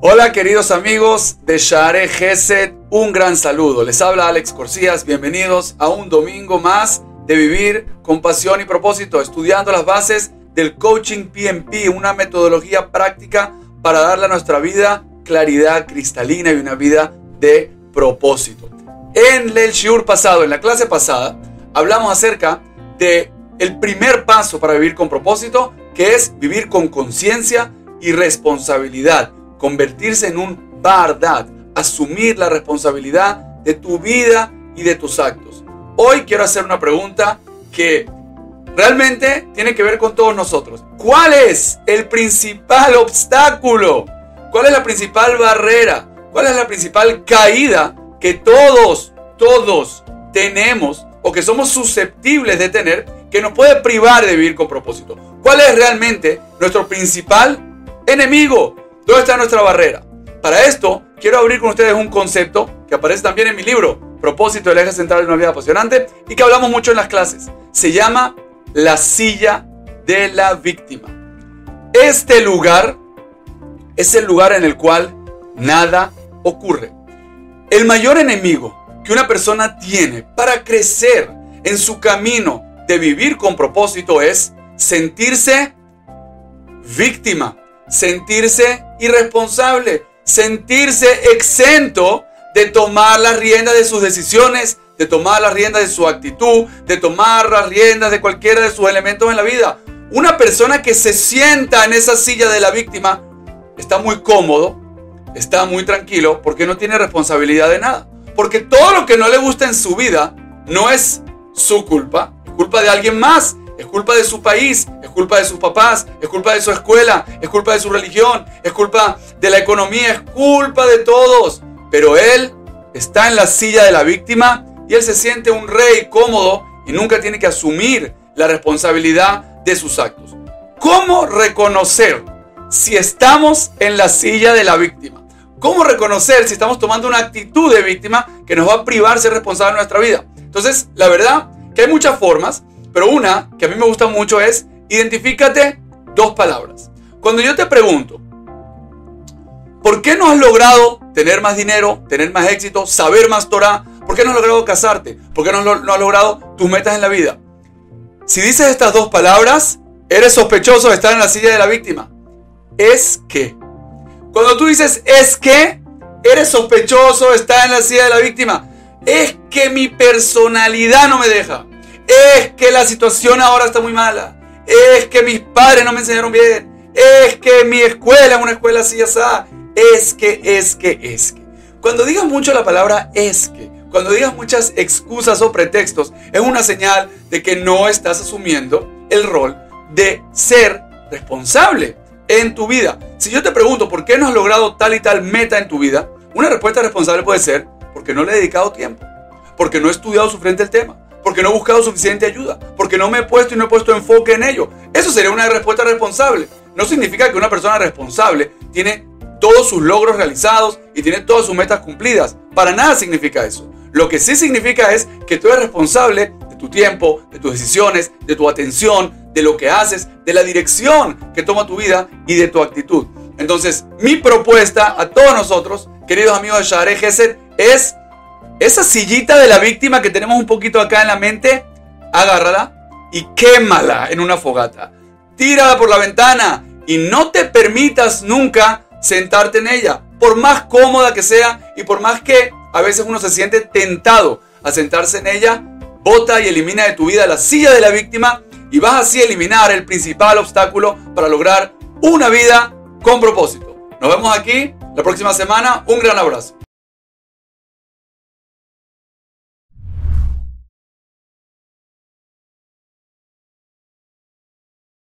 Hola queridos amigos de Share Geset, un gran saludo. Les habla Alex Corcías, bienvenidos a un domingo más de vivir con pasión y propósito, estudiando las bases del coaching PMP, una metodología práctica para darle a nuestra vida claridad cristalina y una vida de propósito. En el shiur pasado, en la clase pasada, hablamos acerca de el primer paso para vivir con propósito, que es vivir con conciencia y responsabilidad convertirse en un bardad, asumir la responsabilidad de tu vida y de tus actos. Hoy quiero hacer una pregunta que realmente tiene que ver con todos nosotros. ¿Cuál es el principal obstáculo? ¿Cuál es la principal barrera? ¿Cuál es la principal caída que todos, todos tenemos o que somos susceptibles de tener que nos puede privar de vivir con propósito? ¿Cuál es realmente nuestro principal enemigo? ¿Dónde está nuestra barrera? Para esto, quiero abrir con ustedes un concepto que aparece también en mi libro, Propósito del eje central de una vida apasionante, y que hablamos mucho en las clases. Se llama la silla de la víctima. Este lugar es el lugar en el cual nada ocurre. El mayor enemigo que una persona tiene para crecer en su camino de vivir con propósito es sentirse víctima sentirse irresponsable, sentirse exento de tomar las riendas de sus decisiones, de tomar las riendas de su actitud, de tomar las riendas de cualquiera de sus elementos en la vida. Una persona que se sienta en esa silla de la víctima está muy cómodo, está muy tranquilo porque no tiene responsabilidad de nada. Porque todo lo que no le gusta en su vida no es su culpa, es culpa de alguien más es culpa de su país, culpa de sus papás, es culpa de su escuela, es culpa de su religión, es culpa de la economía, es culpa de todos. Pero él está en la silla de la víctima y él se siente un rey cómodo y nunca tiene que asumir la responsabilidad de sus actos. ¿Cómo reconocer si estamos en la silla de la víctima? ¿Cómo reconocer si estamos tomando una actitud de víctima que nos va a privar ser responsable de nuestra vida? Entonces, la verdad que hay muchas formas pero una que a mí me gusta mucho es identifícate dos palabras. Cuando yo te pregunto, ¿por qué no has logrado tener más dinero, tener más éxito, saber más Torah? ¿Por qué no has logrado casarte? ¿Por qué no, has logrado tus metas en la vida? Si dices estas dos palabras, eres sospechoso de estar en la silla de la víctima. Es que. Cuando tú dices es que, eres sospechoso de estar en la silla de la víctima. Es que mi personalidad no me deja. Es que la situación ahora está muy mala. Es que mis padres no me enseñaron bien. Es que mi escuela es una escuela así, así. Es que, es que, es que. Cuando digas mucho la palabra es que, cuando digas muchas excusas o pretextos, es una señal de que no estás asumiendo el rol de ser responsable en tu vida. Si yo te pregunto por qué no has logrado tal y tal meta en tu vida, una respuesta responsable puede ser porque no le he dedicado tiempo, porque no he estudiado su frente el tema, porque no he buscado suficiente ayuda, porque no me he puesto y no he puesto enfoque en ello. Eso sería una respuesta responsable. No significa que una persona responsable tiene todos sus logros realizados y tiene todas sus metas cumplidas. Para nada significa eso. Lo que sí significa es que tú eres responsable de tu tiempo, de tus decisiones, de tu atención, de lo que haces, de la dirección que toma tu vida y de tu actitud. Entonces, mi propuesta a todos nosotros, queridos amigos de Share Geset, es esa sillita de la víctima que tenemos un poquito acá en la mente, agárrala y quémala en una fogata. Tírala por la ventana y no te permitas nunca sentarte en ella, por más cómoda que sea y por más que a veces uno se siente tentado a sentarse en ella, bota y elimina de tu vida la silla de la víctima y vas así a eliminar el principal obstáculo para lograr una vida con propósito. Nos vemos aquí la próxima semana. Un gran abrazo.